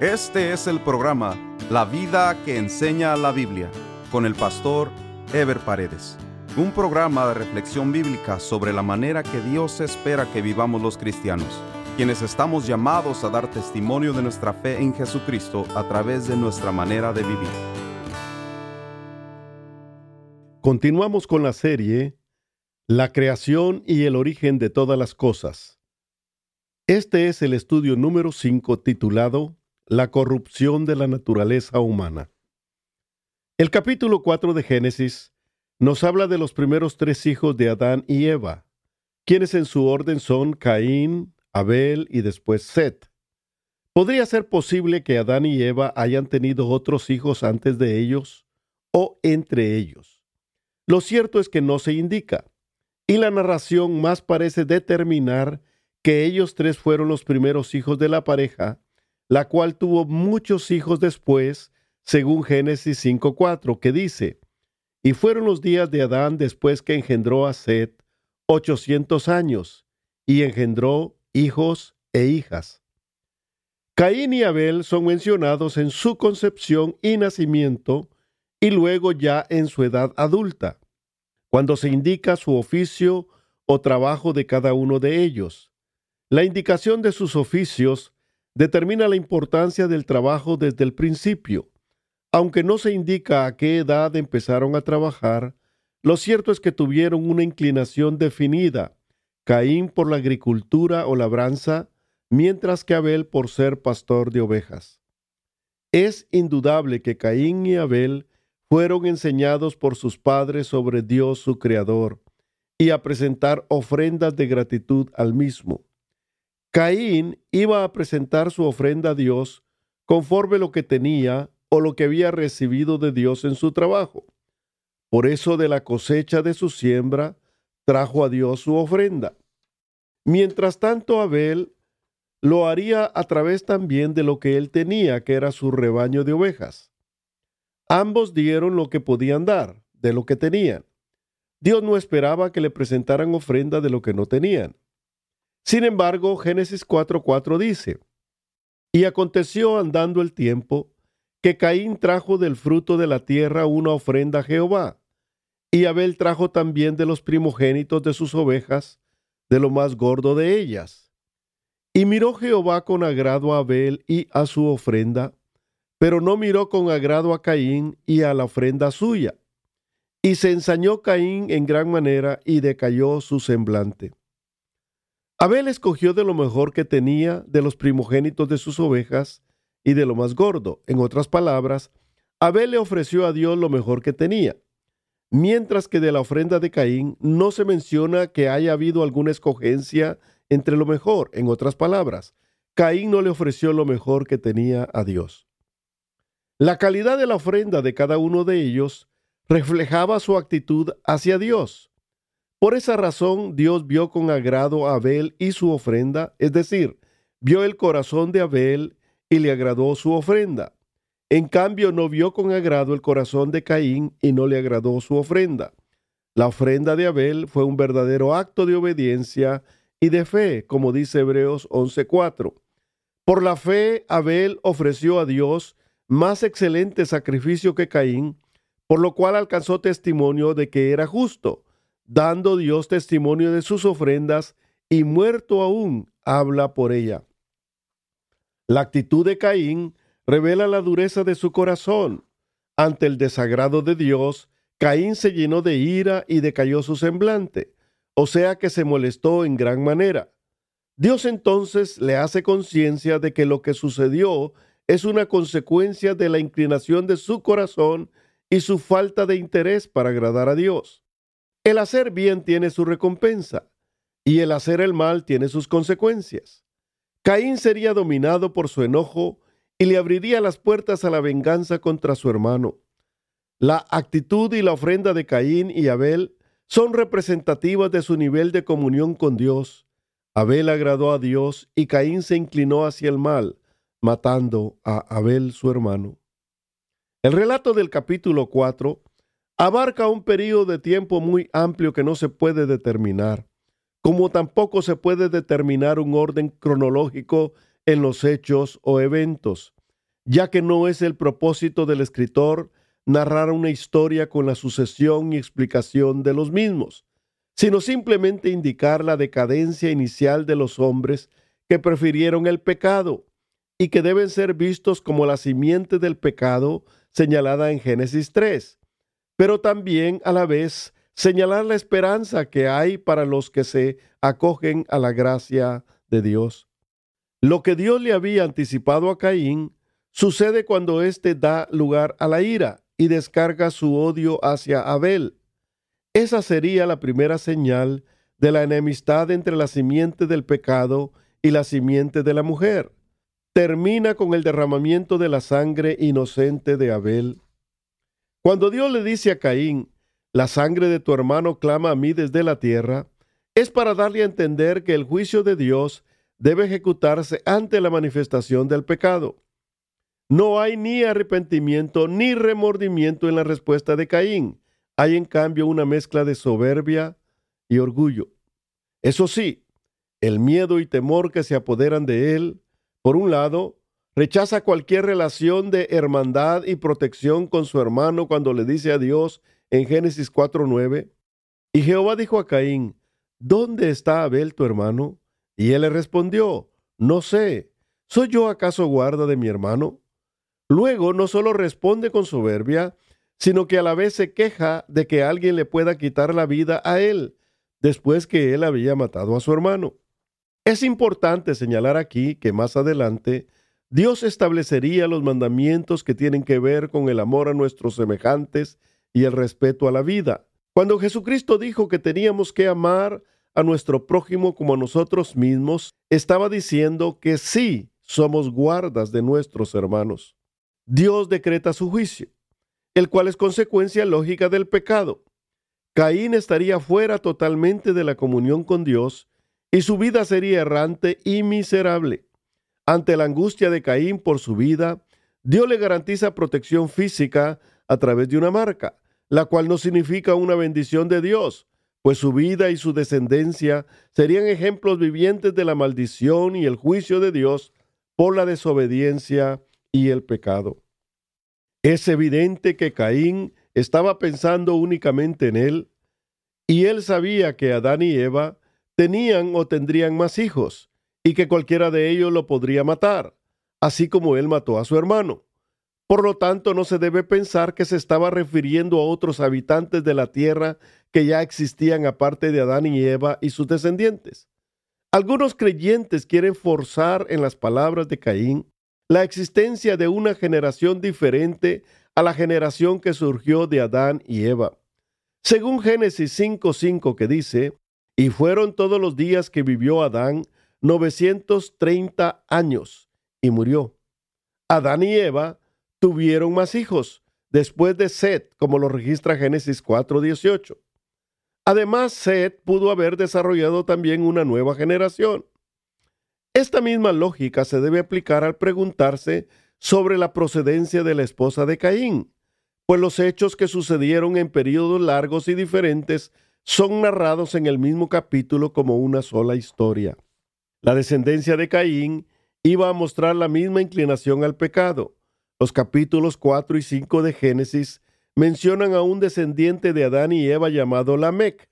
Este es el programa La vida que enseña la Biblia con el pastor Ever Paredes. Un programa de reflexión bíblica sobre la manera que Dios espera que vivamos los cristianos, quienes estamos llamados a dar testimonio de nuestra fe en Jesucristo a través de nuestra manera de vivir. Continuamos con la serie La creación y el origen de todas las cosas. Este es el estudio número 5 titulado la corrupción de la naturaleza humana. El capítulo 4 de Génesis nos habla de los primeros tres hijos de Adán y Eva, quienes en su orden son Caín, Abel y después Set. ¿Podría ser posible que Adán y Eva hayan tenido otros hijos antes de ellos o entre ellos? Lo cierto es que no se indica, y la narración más parece determinar que ellos tres fueron los primeros hijos de la pareja la cual tuvo muchos hijos después, según Génesis 5.4, que dice, y fueron los días de Adán después que engendró a Set, ochocientos años, y engendró hijos e hijas. Caín y Abel son mencionados en su concepción y nacimiento, y luego ya en su edad adulta, cuando se indica su oficio o trabajo de cada uno de ellos. La indicación de sus oficios determina la importancia del trabajo desde el principio. Aunque no se indica a qué edad empezaron a trabajar, lo cierto es que tuvieron una inclinación definida, Caín por la agricultura o labranza, mientras que Abel por ser pastor de ovejas. Es indudable que Caín y Abel fueron enseñados por sus padres sobre Dios su Creador y a presentar ofrendas de gratitud al mismo. Caín iba a presentar su ofrenda a Dios conforme lo que tenía o lo que había recibido de Dios en su trabajo. Por eso de la cosecha de su siembra trajo a Dios su ofrenda. Mientras tanto Abel lo haría a través también de lo que él tenía, que era su rebaño de ovejas. Ambos dieron lo que podían dar, de lo que tenían. Dios no esperaba que le presentaran ofrenda de lo que no tenían. Sin embargo, Génesis 4:4 dice, Y aconteció andando el tiempo, que Caín trajo del fruto de la tierra una ofrenda a Jehová, y Abel trajo también de los primogénitos de sus ovejas, de lo más gordo de ellas. Y miró Jehová con agrado a Abel y a su ofrenda, pero no miró con agrado a Caín y a la ofrenda suya. Y se ensañó Caín en gran manera y decayó su semblante. Abel escogió de lo mejor que tenía, de los primogénitos de sus ovejas y de lo más gordo. En otras palabras, Abel le ofreció a Dios lo mejor que tenía. Mientras que de la ofrenda de Caín no se menciona que haya habido alguna escogencia entre lo mejor. En otras palabras, Caín no le ofreció lo mejor que tenía a Dios. La calidad de la ofrenda de cada uno de ellos reflejaba su actitud hacia Dios. Por esa razón Dios vio con agrado a Abel y su ofrenda, es decir, vio el corazón de Abel y le agradó su ofrenda. En cambio, no vio con agrado el corazón de Caín y no le agradó su ofrenda. La ofrenda de Abel fue un verdadero acto de obediencia y de fe, como dice Hebreos 11:4. Por la fe, Abel ofreció a Dios más excelente sacrificio que Caín, por lo cual alcanzó testimonio de que era justo dando Dios testimonio de sus ofrendas y muerto aún habla por ella. La actitud de Caín revela la dureza de su corazón. Ante el desagrado de Dios, Caín se llenó de ira y decayó su semblante, o sea que se molestó en gran manera. Dios entonces le hace conciencia de que lo que sucedió es una consecuencia de la inclinación de su corazón y su falta de interés para agradar a Dios. El hacer bien tiene su recompensa y el hacer el mal tiene sus consecuencias. Caín sería dominado por su enojo y le abriría las puertas a la venganza contra su hermano. La actitud y la ofrenda de Caín y Abel son representativas de su nivel de comunión con Dios. Abel agradó a Dios y Caín se inclinó hacia el mal, matando a Abel su hermano. El relato del capítulo 4 abarca un periodo de tiempo muy amplio que no se puede determinar, como tampoco se puede determinar un orden cronológico en los hechos o eventos. ya que no es el propósito del escritor narrar una historia con la sucesión y explicación de los mismos, sino simplemente indicar la decadencia inicial de los hombres que prefirieron el pecado y que deben ser vistos como la simiente del pecado señalada en Génesis 3, pero también a la vez señalar la esperanza que hay para los que se acogen a la gracia de Dios. Lo que Dios le había anticipado a Caín sucede cuando éste da lugar a la ira y descarga su odio hacia Abel. Esa sería la primera señal de la enemistad entre la simiente del pecado y la simiente de la mujer. Termina con el derramamiento de la sangre inocente de Abel. Cuando Dios le dice a Caín, la sangre de tu hermano clama a mí desde la tierra, es para darle a entender que el juicio de Dios debe ejecutarse ante la manifestación del pecado. No hay ni arrepentimiento ni remordimiento en la respuesta de Caín. Hay en cambio una mezcla de soberbia y orgullo. Eso sí, el miedo y temor que se apoderan de él, por un lado, rechaza cualquier relación de hermandad y protección con su hermano cuando le dice a Dios en Génesis 4:9, y Jehová dijo a Caín, ¿dónde está Abel tu hermano? Y él le respondió, no sé, ¿soy yo acaso guarda de mi hermano? Luego no solo responde con soberbia, sino que a la vez se queja de que alguien le pueda quitar la vida a él, después que él había matado a su hermano. Es importante señalar aquí que más adelante Dios establecería los mandamientos que tienen que ver con el amor a nuestros semejantes y el respeto a la vida. Cuando Jesucristo dijo que teníamos que amar a nuestro prójimo como a nosotros mismos, estaba diciendo que sí somos guardas de nuestros hermanos. Dios decreta su juicio, el cual es consecuencia lógica del pecado. Caín estaría fuera totalmente de la comunión con Dios y su vida sería errante y miserable. Ante la angustia de Caín por su vida, Dios le garantiza protección física a través de una marca, la cual no significa una bendición de Dios, pues su vida y su descendencia serían ejemplos vivientes de la maldición y el juicio de Dios por la desobediencia y el pecado. Es evidente que Caín estaba pensando únicamente en él, y él sabía que Adán y Eva tenían o tendrían más hijos, y que cualquiera de ellos lo podría matar, así como él mató a su hermano. Por lo tanto, no se debe pensar que se estaba refiriendo a otros habitantes de la tierra que ya existían aparte de Adán y Eva y sus descendientes. Algunos creyentes quieren forzar en las palabras de Caín la existencia de una generación diferente a la generación que surgió de Adán y Eva. Según Génesis 5.5 que dice, y fueron todos los días que vivió Adán 930 años y murió. Adán y Eva tuvieron más hijos después de Set, como lo registra Génesis 4.18. Además, Set pudo haber desarrollado también una nueva generación. Esta misma lógica se debe aplicar al preguntarse sobre la procedencia de la esposa de Caín, pues los hechos que sucedieron en periodos largos y diferentes son narrados en el mismo capítulo como una sola historia. La descendencia de Caín iba a mostrar la misma inclinación al pecado. Los capítulos 4 y 5 de Génesis mencionan a un descendiente de Adán y Eva llamado Lamec.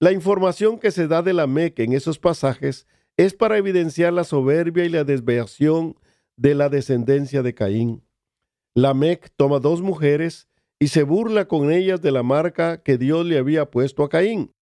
La información que se da de Lamec en esos pasajes es para evidenciar la soberbia y la desviación de la descendencia de Caín. Lamec toma dos mujeres y se burla con ellas de la marca que Dios le había puesto a Caín,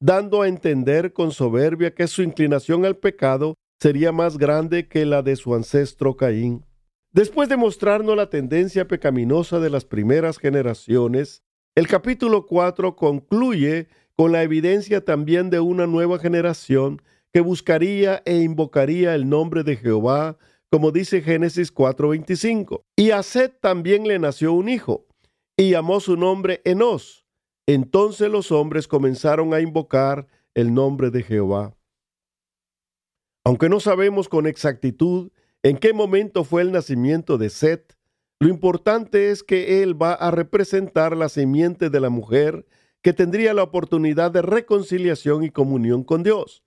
dando a entender con soberbia que su inclinación al pecado sería más grande que la de su ancestro Caín. Después de mostrarnos la tendencia pecaminosa de las primeras generaciones, el capítulo 4 concluye con la evidencia también de una nueva generación que buscaría e invocaría el nombre de Jehová, como dice Génesis 4:25. Y a Seth también le nació un hijo, y llamó su nombre Enos. Entonces los hombres comenzaron a invocar el nombre de Jehová. Aunque no sabemos con exactitud en qué momento fue el nacimiento de Seth, lo importante es que él va a representar la simiente de la mujer que tendría la oportunidad de reconciliación y comunión con Dios.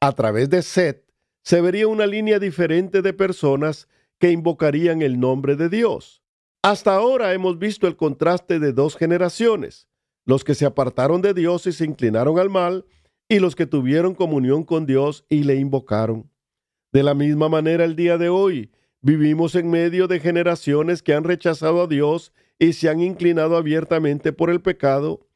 A través de Seth se vería una línea diferente de personas que invocarían el nombre de Dios. Hasta ahora hemos visto el contraste de dos generaciones, los que se apartaron de Dios y se inclinaron al mal, y los que tuvieron comunión con Dios y le invocaron. De la misma manera el día de hoy, vivimos en medio de generaciones que han rechazado a Dios y se han inclinado abiertamente por el pecado.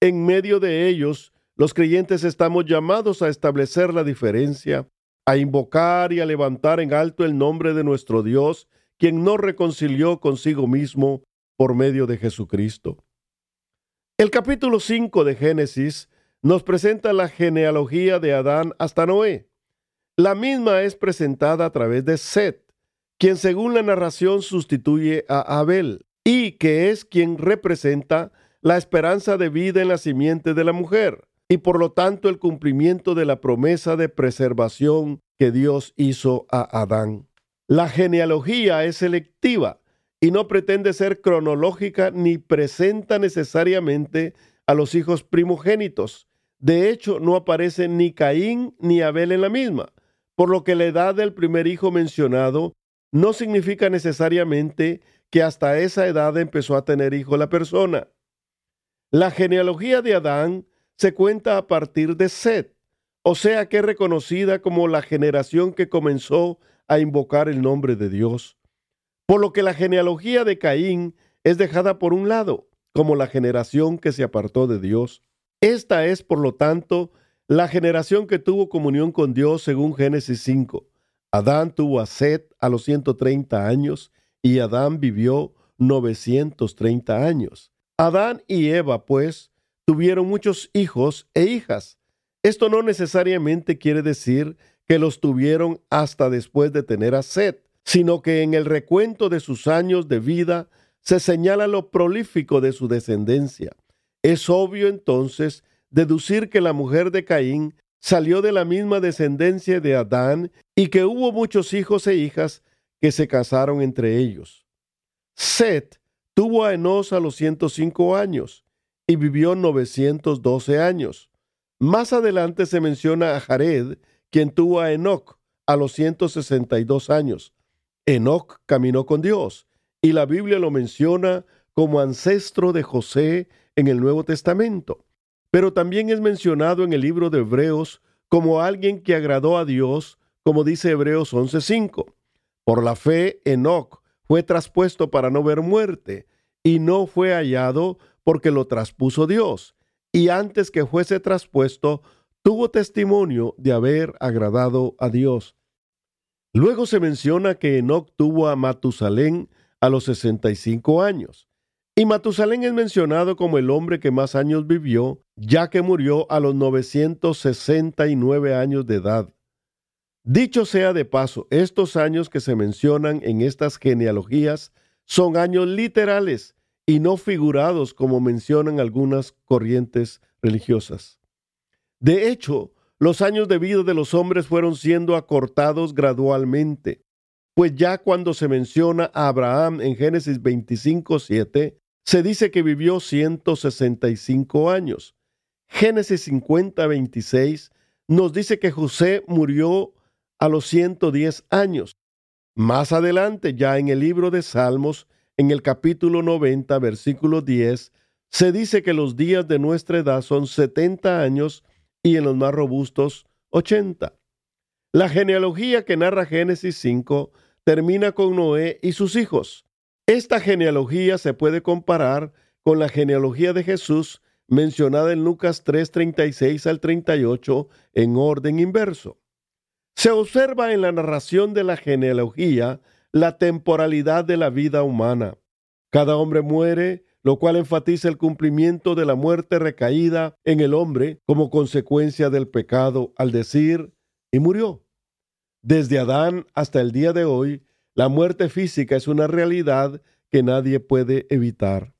En medio de ellos, los creyentes estamos llamados a establecer la diferencia, a invocar y a levantar en alto el nombre de nuestro Dios, quien nos reconcilió consigo mismo por medio de Jesucristo. El capítulo 5 de Génesis nos presenta la genealogía de Adán hasta Noé. La misma es presentada a través de Set, quien según la narración sustituye a Abel y que es quien representa la esperanza de vida en la simiente de la mujer y por lo tanto el cumplimiento de la promesa de preservación que Dios hizo a Adán. La genealogía es selectiva y no pretende ser cronológica ni presenta necesariamente a los hijos primogénitos. De hecho, no aparece ni Caín ni Abel en la misma, por lo que la edad del primer hijo mencionado no significa necesariamente que hasta esa edad empezó a tener hijo la persona. La genealogía de Adán se cuenta a partir de Set, o sea que es reconocida como la generación que comenzó a invocar el nombre de Dios. Por lo que la genealogía de Caín es dejada por un lado, como la generación que se apartó de Dios. Esta es, por lo tanto, la generación que tuvo comunión con Dios según Génesis 5. Adán tuvo a Set a los 130 años y Adán vivió 930 años. Adán y Eva, pues, tuvieron muchos hijos e hijas. Esto no necesariamente quiere decir que los tuvieron hasta después de tener a Set, sino que en el recuento de sus años de vida se señala lo prolífico de su descendencia. Es obvio entonces deducir que la mujer de Caín salió de la misma descendencia de Adán y que hubo muchos hijos e hijas que se casaron entre ellos. Set tuvo a Enos a los 105 años y vivió 912 años. Más adelante se menciona a Jared, quien tuvo a Enoch a los 162 años. Enoch caminó con Dios y la Biblia lo menciona como ancestro de José en el Nuevo Testamento pero también es mencionado en el libro de Hebreos como alguien que agradó a Dios, como dice Hebreos 11:5. Por la fe, Enoc fue traspuesto para no ver muerte, y no fue hallado porque lo traspuso Dios, y antes que fuese traspuesto, tuvo testimonio de haber agradado a Dios. Luego se menciona que Enoc tuvo a Matusalén a los 65 años. Y Matusalén es mencionado como el hombre que más años vivió, ya que murió a los 969 años de edad. Dicho sea de paso, estos años que se mencionan en estas genealogías son años literales y no figurados como mencionan algunas corrientes religiosas. De hecho, los años de vida de los hombres fueron siendo acortados gradualmente, pues ya cuando se menciona a Abraham en Génesis 25, 7, se dice que vivió 165 años. Génesis 50, 26 nos dice que José murió a los 110 años. Más adelante, ya en el libro de Salmos, en el capítulo 90, versículo 10, se dice que los días de nuestra edad son 70 años y en los más robustos 80. La genealogía que narra Génesis 5 termina con Noé y sus hijos. Esta genealogía se puede comparar con la genealogía de Jesús mencionada en Lucas 3:36 al 38 en orden inverso. Se observa en la narración de la genealogía la temporalidad de la vida humana. Cada hombre muere, lo cual enfatiza el cumplimiento de la muerte recaída en el hombre como consecuencia del pecado al decir, y murió. Desde Adán hasta el día de hoy, la muerte física es una realidad que nadie puede evitar.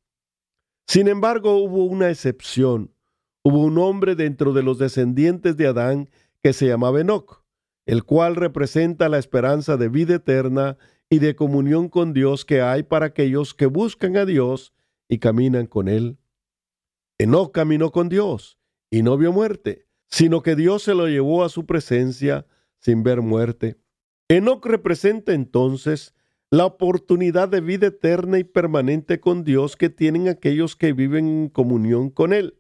Sin embargo, hubo una excepción. Hubo un hombre dentro de los descendientes de Adán que se llamaba Enoch, el cual representa la esperanza de vida eterna y de comunión con Dios que hay para aquellos que buscan a Dios y caminan con Él. Enoch caminó con Dios y no vio muerte, sino que Dios se lo llevó a su presencia sin ver muerte. Enoch representa entonces la oportunidad de vida eterna y permanente con Dios que tienen aquellos que viven en comunión con Él.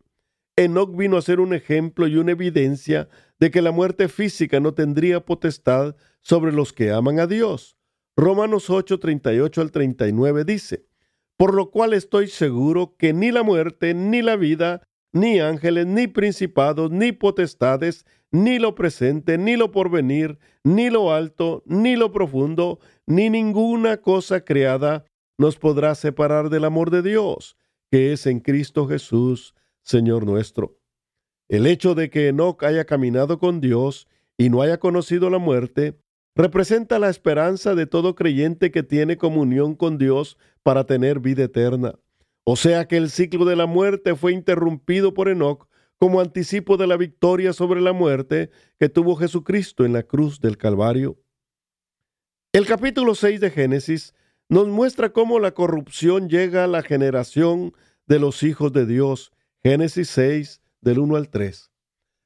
Enoch vino a ser un ejemplo y una evidencia de que la muerte física no tendría potestad sobre los que aman a Dios. Romanos 8, 38 al 39 dice, Por lo cual estoy seguro que ni la muerte, ni la vida, ni ángeles, ni principados, ni potestades, ni lo presente, ni lo porvenir, ni lo alto, ni lo profundo, ni ninguna cosa creada nos podrá separar del amor de Dios, que es en Cristo Jesús, Señor nuestro. El hecho de que Enoch haya caminado con Dios y no haya conocido la muerte, representa la esperanza de todo creyente que tiene comunión con Dios para tener vida eterna. O sea que el ciclo de la muerte fue interrumpido por Enoch como anticipo de la victoria sobre la muerte que tuvo Jesucristo en la cruz del Calvario. El capítulo 6 de Génesis nos muestra cómo la corrupción llega a la generación de los hijos de Dios. Génesis 6 del 1 al 3.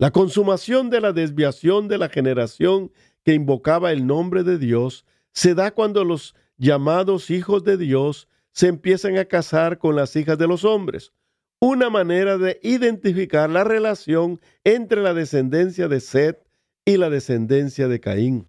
La consumación de la desviación de la generación que invocaba el nombre de Dios se da cuando los llamados hijos de Dios se empiezan a casar con las hijas de los hombres, una manera de identificar la relación entre la descendencia de Seth y la descendencia de Caín.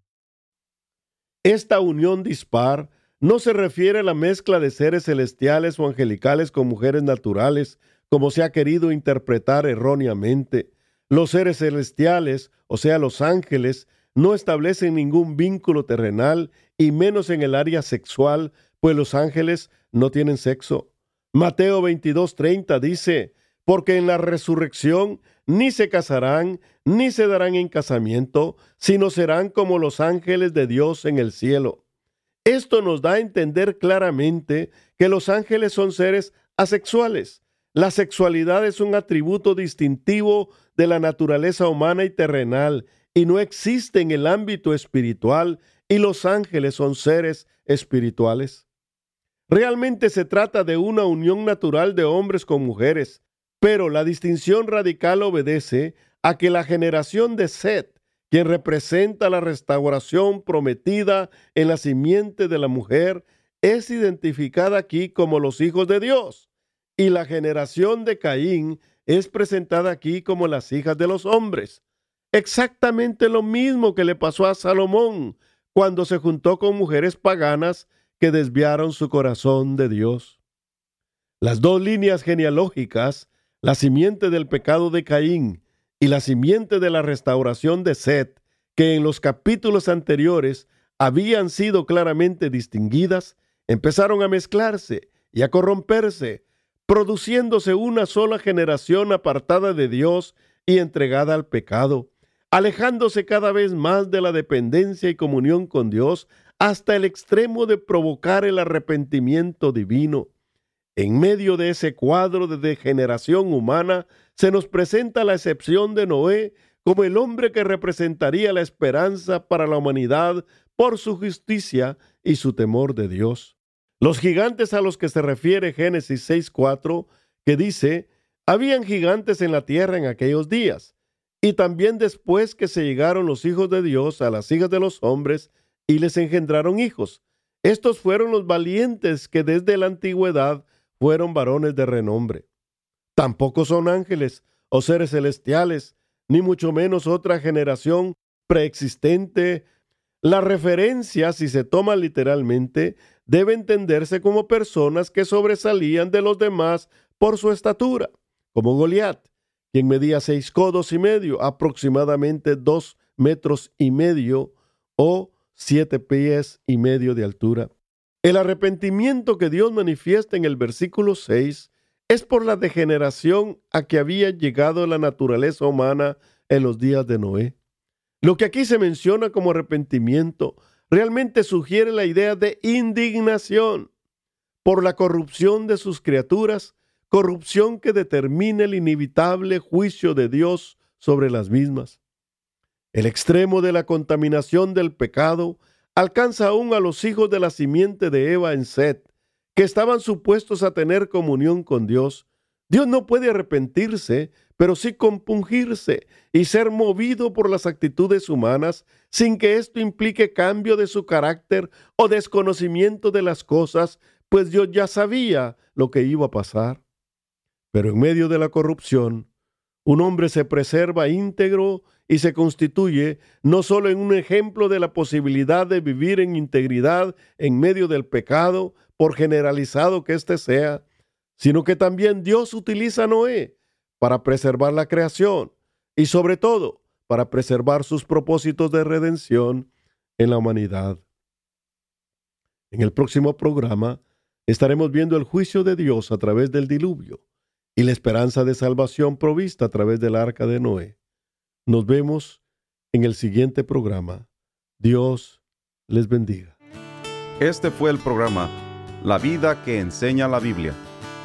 Esta unión dispar no se refiere a la mezcla de seres celestiales o angelicales con mujeres naturales, como se ha querido interpretar erróneamente. Los seres celestiales, o sea, los ángeles, no establecen ningún vínculo terrenal y menos en el área sexual, pues los ángeles no tienen sexo. Mateo 22:30 dice, porque en la resurrección ni se casarán, ni se darán en casamiento, sino serán como los ángeles de Dios en el cielo. Esto nos da a entender claramente que los ángeles son seres asexuales. La sexualidad es un atributo distintivo de la naturaleza humana y terrenal y no existe en el ámbito espiritual y los ángeles son seres espirituales. Realmente se trata de una unión natural de hombres con mujeres, pero la distinción radical obedece a que la generación de Seth, quien representa la restauración prometida en la simiente de la mujer, es identificada aquí como los hijos de Dios, y la generación de Caín es presentada aquí como las hijas de los hombres. Exactamente lo mismo que le pasó a Salomón cuando se juntó con mujeres paganas que desviaron su corazón de Dios. Las dos líneas genealógicas, la simiente del pecado de Caín y la simiente de la restauración de Set, que en los capítulos anteriores habían sido claramente distinguidas, empezaron a mezclarse y a corromperse, produciéndose una sola generación apartada de Dios y entregada al pecado, alejándose cada vez más de la dependencia y comunión con Dios hasta el extremo de provocar el arrepentimiento divino. En medio de ese cuadro de degeneración humana se nos presenta la excepción de Noé como el hombre que representaría la esperanza para la humanidad por su justicia y su temor de Dios. Los gigantes a los que se refiere Génesis 6.4, que dice, habían gigantes en la tierra en aquellos días, y también después que se llegaron los hijos de Dios a las hijas de los hombres, y les engendraron hijos. Estos fueron los valientes que desde la antigüedad fueron varones de renombre. Tampoco son ángeles o seres celestiales, ni mucho menos otra generación preexistente. La referencia, si se toma literalmente, debe entenderse como personas que sobresalían de los demás por su estatura, como Goliat, quien medía seis codos y medio, aproximadamente dos metros y medio, o siete pies y medio de altura. El arrepentimiento que Dios manifiesta en el versículo 6 es por la degeneración a que había llegado la naturaleza humana en los días de Noé. Lo que aquí se menciona como arrepentimiento realmente sugiere la idea de indignación. por la corrupción de sus criaturas, corrupción que determina el inevitable juicio de Dios sobre las mismas. El extremo de la contaminación del pecado alcanza aún a los hijos de la simiente de Eva en Set, que estaban supuestos a tener comunión con Dios. Dios no puede arrepentirse, pero sí compungirse y ser movido por las actitudes humanas sin que esto implique cambio de su carácter o desconocimiento de las cosas, pues Dios ya sabía lo que iba a pasar. Pero en medio de la corrupción, un hombre se preserva íntegro y se constituye no solo en un ejemplo de la posibilidad de vivir en integridad en medio del pecado, por generalizado que éste sea, sino que también Dios utiliza a Noé para preservar la creación y sobre todo para preservar sus propósitos de redención en la humanidad. En el próximo programa estaremos viendo el juicio de Dios a través del diluvio y la esperanza de salvación provista a través del arca de Noé. Nos vemos en el siguiente programa. Dios les bendiga. Este fue el programa La vida que enseña la Biblia